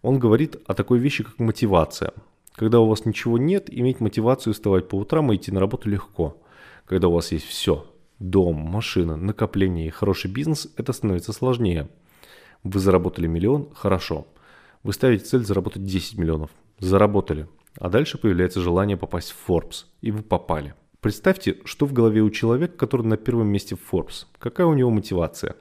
Он говорит о такой вещи, как мотивация. Когда у вас ничего нет, иметь мотивацию вставать по утрам и идти на работу легко. Когда у вас есть все – дом, машина, накопление и хороший бизнес – это становится сложнее. Вы заработали миллион – хорошо. Вы ставите цель заработать 10 миллионов – заработали. А дальше появляется желание попасть в Forbes, и вы попали – Представьте, что в голове у человека, который на первом месте в Forbes. Какая у него мотивация?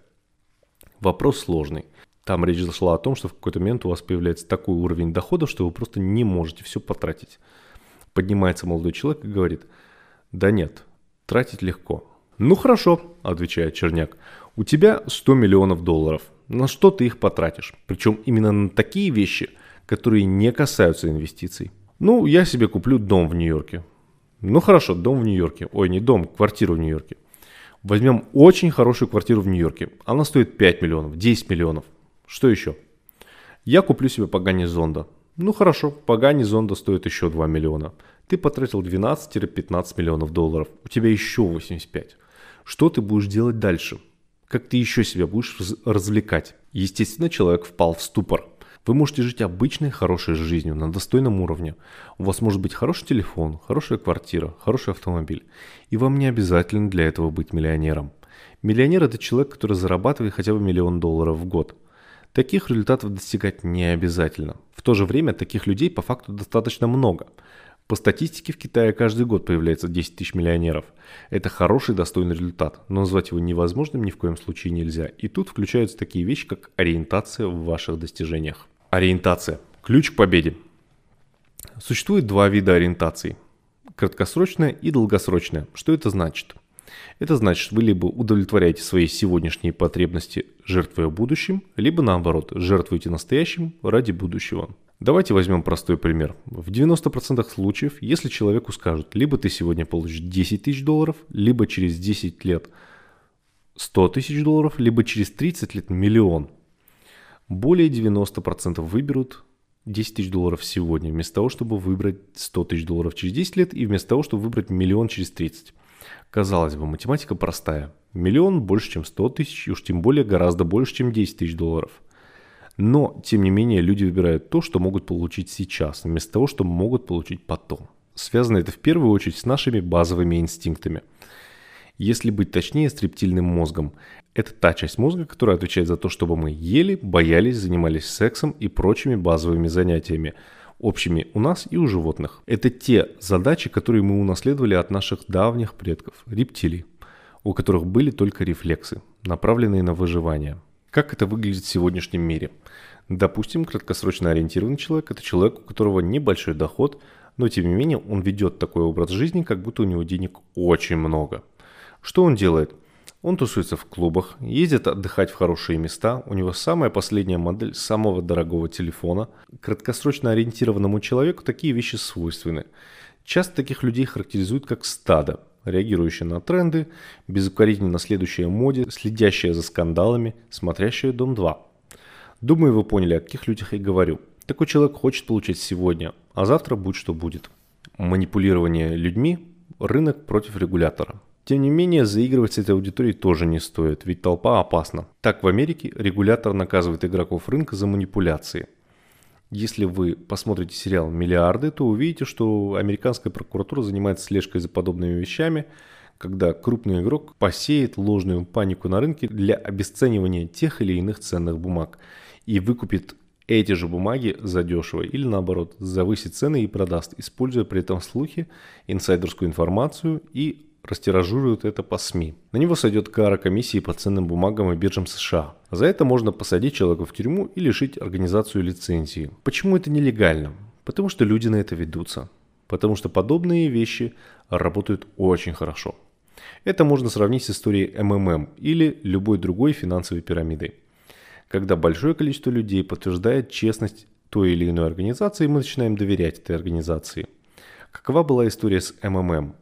Вопрос сложный. Там речь зашла о том, что в какой-то момент у вас появляется такой уровень дохода, что вы просто не можете все потратить. Поднимается молодой человек и говорит, да нет, тратить легко. Ну хорошо, отвечает Черняк, у тебя 100 миллионов долларов. На что ты их потратишь? Причем именно на такие вещи, которые не касаются инвестиций. Ну, я себе куплю дом в Нью-Йорке. Ну хорошо, дом в Нью-Йорке. Ой, не дом, квартиру в Нью-Йорке. Возьмем очень хорошую квартиру в Нью-Йорке. Она стоит 5 миллионов, 10 миллионов. Что еще? Я куплю себе Пагани Зонда. Ну хорошо, Пагани Зонда стоит еще 2 миллиона. Ты потратил 12-15 миллионов долларов. У тебя еще 85. Что ты будешь делать дальше? Как ты еще себя будешь развлекать? Естественно, человек впал в ступор. Вы можете жить обычной, хорошей жизнью на достойном уровне. У вас может быть хороший телефон, хорошая квартира, хороший автомобиль. И вам не обязательно для этого быть миллионером. Миллионер – это человек, который зарабатывает хотя бы миллион долларов в год. Таких результатов достигать не обязательно. В то же время таких людей по факту достаточно много. По статистике в Китае каждый год появляется 10 тысяч миллионеров. Это хороший, достойный результат, но назвать его невозможным ни в коем случае нельзя. И тут включаются такие вещи, как ориентация в ваших достижениях. Ориентация. Ключ к победе. Существует два вида ориентаций. Краткосрочная и долгосрочная. Что это значит? Это значит, вы либо удовлетворяете свои сегодняшние потребности, жертвуя будущим, либо наоборот, жертвуете настоящим ради будущего. Давайте возьмем простой пример. В 90% случаев, если человеку скажут, либо ты сегодня получишь 10 тысяч долларов, либо через 10 лет 100 тысяч долларов, либо через 30 лет миллион – более 90% выберут 10 тысяч долларов сегодня, вместо того, чтобы выбрать 100 тысяч долларов через 10 лет и вместо того, чтобы выбрать миллион через 30. Казалось бы, математика простая. Миллион больше, чем 100 тысяч, и уж тем более гораздо больше, чем 10 тысяч долларов. Но, тем не менее, люди выбирают то, что могут получить сейчас, вместо того, что могут получить потом. Связано это в первую очередь с нашими базовыми инстинктами – если быть точнее, с рептильным мозгом. Это та часть мозга, которая отвечает за то, чтобы мы ели, боялись, занимались сексом и прочими базовыми занятиями, общими у нас и у животных. Это те задачи, которые мы унаследовали от наших давних предков, рептилий, у которых были только рефлексы, направленные на выживание. Как это выглядит в сегодняшнем мире? Допустим, краткосрочно ориентированный человек – это человек, у которого небольшой доход, но тем не менее он ведет такой образ жизни, как будто у него денег очень много – что он делает? Он тусуется в клубах, ездит отдыхать в хорошие места, у него самая последняя модель самого дорогого телефона. Краткосрочно ориентированному человеку такие вещи свойственны. Часто таких людей характеризуют как стадо, реагирующее на тренды, безукоризненно следующее моде, следящее за скандалами, смотрящее «Дом-2». Думаю, вы поняли, о каких людях я говорю. Такой человек хочет получать сегодня, а завтра будь что будет. Манипулирование людьми – рынок против регулятора. Тем не менее, заигрывать с этой аудиторией тоже не стоит, ведь толпа опасна. Так в Америке регулятор наказывает игроков рынка за манипуляции. Если вы посмотрите сериал «Миллиарды», то увидите, что американская прокуратура занимается слежкой за подобными вещами, когда крупный игрок посеет ложную панику на рынке для обесценивания тех или иных ценных бумаг. и выкупит эти же бумаги задешево или наоборот завысит цены и продаст, используя при этом слухи, инсайдерскую информацию и растиражирует это по СМИ. На него сойдет кара комиссии по ценным бумагам и биржам США. За это можно посадить человека в тюрьму и лишить организацию лицензии. Почему это нелегально? Потому что люди на это ведутся. Потому что подобные вещи работают очень хорошо. Это можно сравнить с историей МММ или любой другой финансовой пирамидой. Когда большое количество людей подтверждает честность той или иной организации, мы начинаем доверять этой организации. Какова была история с МММ?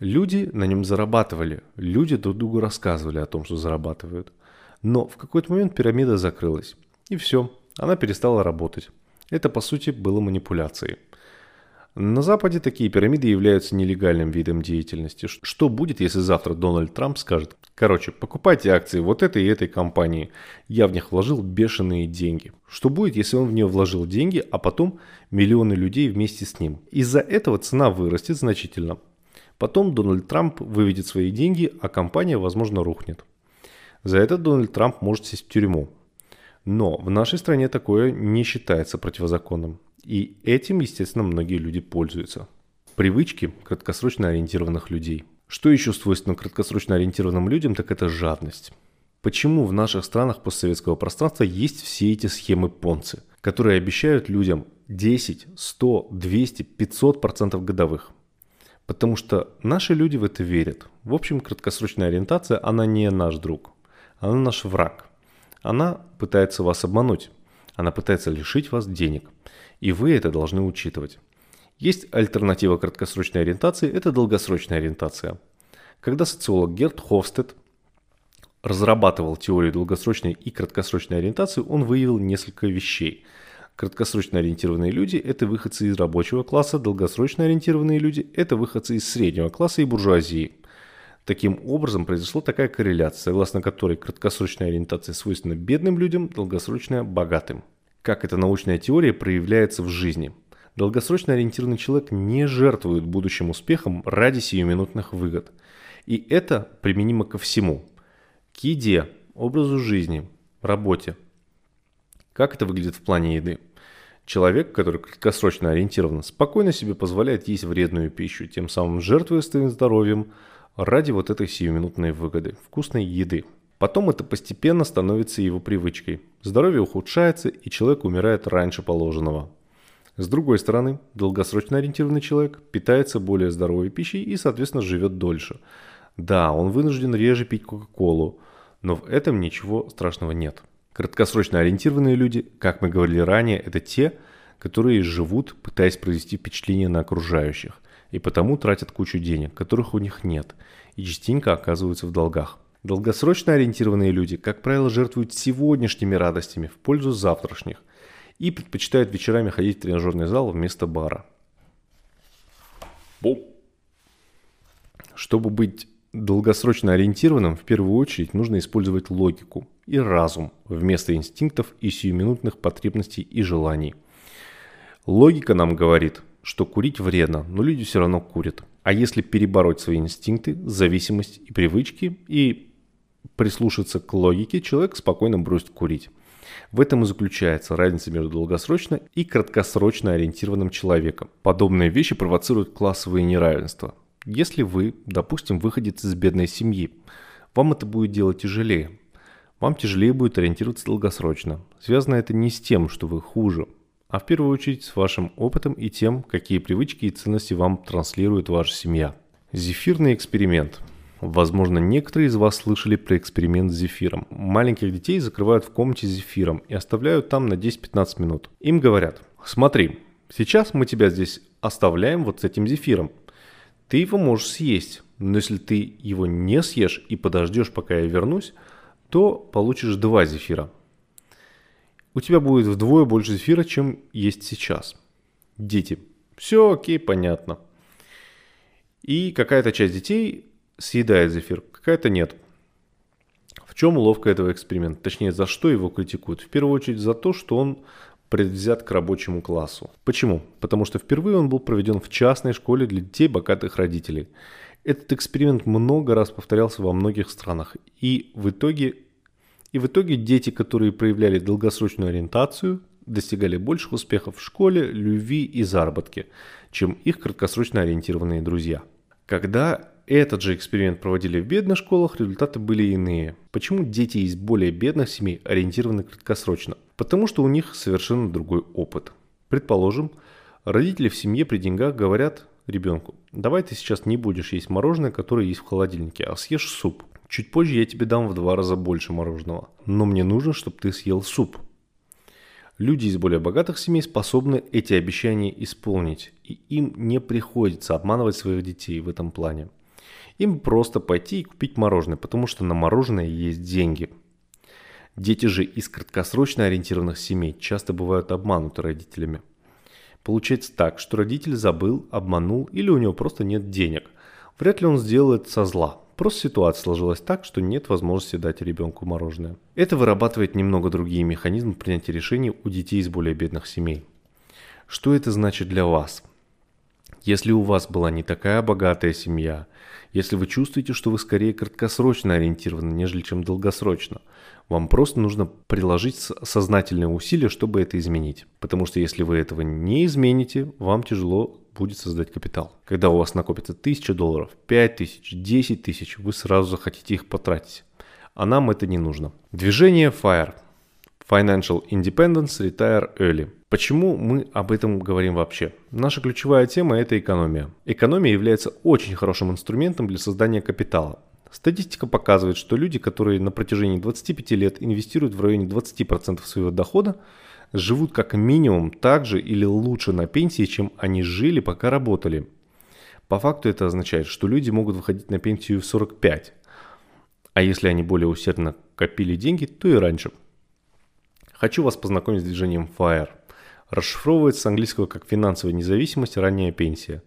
Люди на нем зарабатывали, люди друг другу рассказывали о том, что зарабатывают. Но в какой-то момент пирамида закрылась. И все, она перестала работать. Это по сути было манипуляцией. На Западе такие пирамиды являются нелегальным видом деятельности. Что будет, если завтра Дональд Трамп скажет, короче, покупайте акции вот этой и этой компании, я в них вложил бешеные деньги. Что будет, если он в нее вложил деньги, а потом миллионы людей вместе с ним? Из-за этого цена вырастет значительно. Потом Дональд Трамп выведет свои деньги, а компания, возможно, рухнет. За это Дональд Трамп может сесть в тюрьму. Но в нашей стране такое не считается противозаконным. И этим, естественно, многие люди пользуются. Привычки краткосрочно ориентированных людей. Что еще свойственно краткосрочно ориентированным людям, так это жадность. Почему в наших странах постсоветского пространства есть все эти схемы понцы, которые обещают людям 10, 100, 200, 500 процентов годовых? Потому что наши люди в это верят. В общем, краткосрочная ориентация, она не наш друг. Она наш враг. Она пытается вас обмануть. Она пытается лишить вас денег. И вы это должны учитывать. Есть альтернатива краткосрочной ориентации – это долгосрочная ориентация. Когда социолог Герт Хофстед разрабатывал теорию долгосрочной и краткосрочной ориентации, он выявил несколько вещей. Краткосрочно ориентированные люди – это выходцы из рабочего класса, долгосрочно ориентированные люди – это выходцы из среднего класса и буржуазии. Таким образом, произошла такая корреляция, согласно которой краткосрочная ориентация свойственна бедным людям, долгосрочная – богатым как эта научная теория проявляется в жизни. Долгосрочно ориентированный человек не жертвует будущим успехом ради сиюминутных выгод. И это применимо ко всему. К еде, образу жизни, работе. Как это выглядит в плане еды? Человек, который краткосрочно ориентирован, спокойно себе позволяет есть вредную пищу, тем самым жертвуя своим здоровьем ради вот этой сиюминутной выгоды, вкусной еды. Потом это постепенно становится его привычкой. Здоровье ухудшается, и человек умирает раньше положенного. С другой стороны, долгосрочно ориентированный человек питается более здоровой пищей и, соответственно, живет дольше. Да, он вынужден реже пить Кока-Колу, но в этом ничего страшного нет. Краткосрочно ориентированные люди, как мы говорили ранее, это те, которые живут, пытаясь произвести впечатление на окружающих, и потому тратят кучу денег, которых у них нет, и частенько оказываются в долгах. Долгосрочно ориентированные люди, как правило, жертвуют сегодняшними радостями в пользу завтрашних и предпочитают вечерами ходить в тренажерный зал вместо бара. Бум. Чтобы быть долгосрочно ориентированным, в первую очередь нужно использовать логику и разум вместо инстинктов и сиюминутных потребностей и желаний. Логика нам говорит, что курить вредно, но люди все равно курят. А если перебороть свои инстинкты, зависимость и привычки и прислушаться к логике, человек спокойно бросит курить. В этом и заключается разница между долгосрочно и краткосрочно ориентированным человеком. Подобные вещи провоцируют классовые неравенства. Если вы, допустим, выходец из бедной семьи, вам это будет делать тяжелее. Вам тяжелее будет ориентироваться долгосрочно. Связано это не с тем, что вы хуже, а в первую очередь с вашим опытом и тем, какие привычки и ценности вам транслирует ваша семья. Зефирный эксперимент. Возможно, некоторые из вас слышали про эксперимент с зефиром. Маленьких детей закрывают в комнате с зефиром и оставляют там на 10-15 минут. Им говорят, смотри, сейчас мы тебя здесь оставляем вот с этим зефиром. Ты его можешь съесть, но если ты его не съешь и подождешь, пока я вернусь, то получишь два зефира. У тебя будет вдвое больше зефира, чем есть сейчас. Дети. Все окей, понятно. И какая-то часть детей съедает зефир, какая-то нет. В чем ловко этого эксперимента? Точнее, за что его критикуют? В первую очередь за то, что он предвзят к рабочему классу. Почему? Потому что впервые он был проведен в частной школе для детей богатых родителей. Этот эксперимент много раз повторялся во многих странах, и в итоге И в итоге дети, которые проявляли долгосрочную ориентацию, достигали больших успехов в школе, любви и заработке, чем их краткосрочно ориентированные друзья. Когда этот же эксперимент проводили в бедных школах, результаты были иные. Почему дети из более бедных семей ориентированы краткосрочно? Потому что у них совершенно другой опыт. Предположим, родители в семье при деньгах говорят ребенку, давай ты сейчас не будешь есть мороженое, которое есть в холодильнике, а съешь суп. Чуть позже я тебе дам в два раза больше мороженого. Но мне нужно, чтобы ты съел суп. Люди из более богатых семей способны эти обещания исполнить, и им не приходится обманывать своих детей в этом плане. Им просто пойти и купить мороженое, потому что на мороженое есть деньги. Дети же из краткосрочно ориентированных семей часто бывают обмануты родителями. Получается так, что родитель забыл, обманул или у него просто нет денег. Вряд ли он сделал это со зла. Просто ситуация сложилась так, что нет возможности дать ребенку мороженое. Это вырабатывает немного другие механизмы принятия решений у детей из более бедных семей. Что это значит для вас? Если у вас была не такая богатая семья, если вы чувствуете, что вы скорее краткосрочно ориентированы, нежели чем долгосрочно, вам просто нужно приложить сознательные усилия, чтобы это изменить. Потому что если вы этого не измените, вам тяжело будет создать капитал. Когда у вас накопится 1000 долларов, 5000, 10 тысяч, вы сразу захотите их потратить. А нам это не нужно. Движение FIRE. Financial Independence Retire Early. Почему мы об этом говорим вообще? Наша ключевая тема – это экономия. Экономия является очень хорошим инструментом для создания капитала. Статистика показывает, что люди, которые на протяжении 25 лет инвестируют в районе 20% своего дохода, живут как минимум так же или лучше на пенсии, чем они жили, пока работали. По факту это означает, что люди могут выходить на пенсию в 45, а если они более усердно копили деньги, то и раньше. Хочу вас познакомить с движением FIRE. Расшифровывается с английского как финансовая независимость, ранняя пенсия.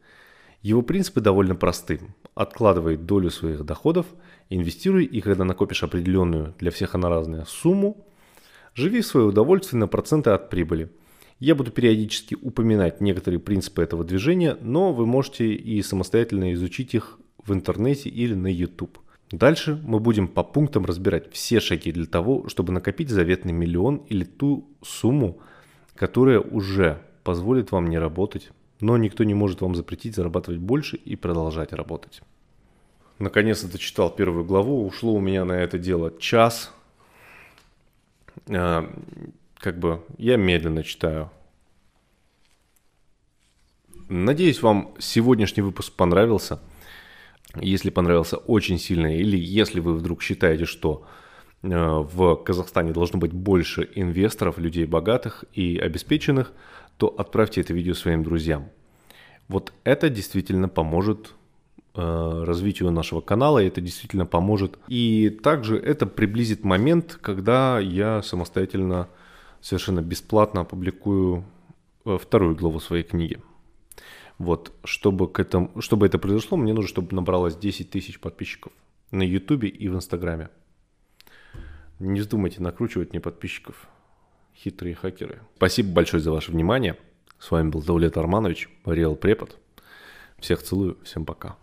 Его принципы довольно просты. Откладывай долю своих доходов, инвестируй и когда накопишь определенную, для всех она разная, сумму, Живи в свое удовольствие на проценты от прибыли. Я буду периодически упоминать некоторые принципы этого движения, но вы можете и самостоятельно изучить их в интернете или на YouTube. Дальше мы будем по пунктам разбирать все шаги для того, чтобы накопить заветный миллион или ту сумму, которая уже позволит вам не работать, но никто не может вам запретить зарабатывать больше и продолжать работать. Наконец-то дочитал первую главу, ушло у меня на это дело час, а, как бы я медленно читаю. Надеюсь, вам сегодняшний выпуск понравился. Если понравился очень сильно, или если вы вдруг считаете, что э, в Казахстане должно быть больше инвесторов, людей богатых и обеспеченных, то отправьте это видео своим друзьям. Вот это действительно поможет Э, развитию нашего канала, и это действительно поможет. И также это приблизит момент, когда я самостоятельно, совершенно бесплатно опубликую э, вторую главу своей книги. Вот, чтобы, к этому, чтобы это произошло, мне нужно, чтобы набралось 10 тысяч подписчиков на YouTube и в Инстаграме. Не вздумайте накручивать мне подписчиков, хитрые хакеры. Спасибо большое за ваше внимание. С вами был Давлет Арманович, Реал Препод. Всех целую, всем пока.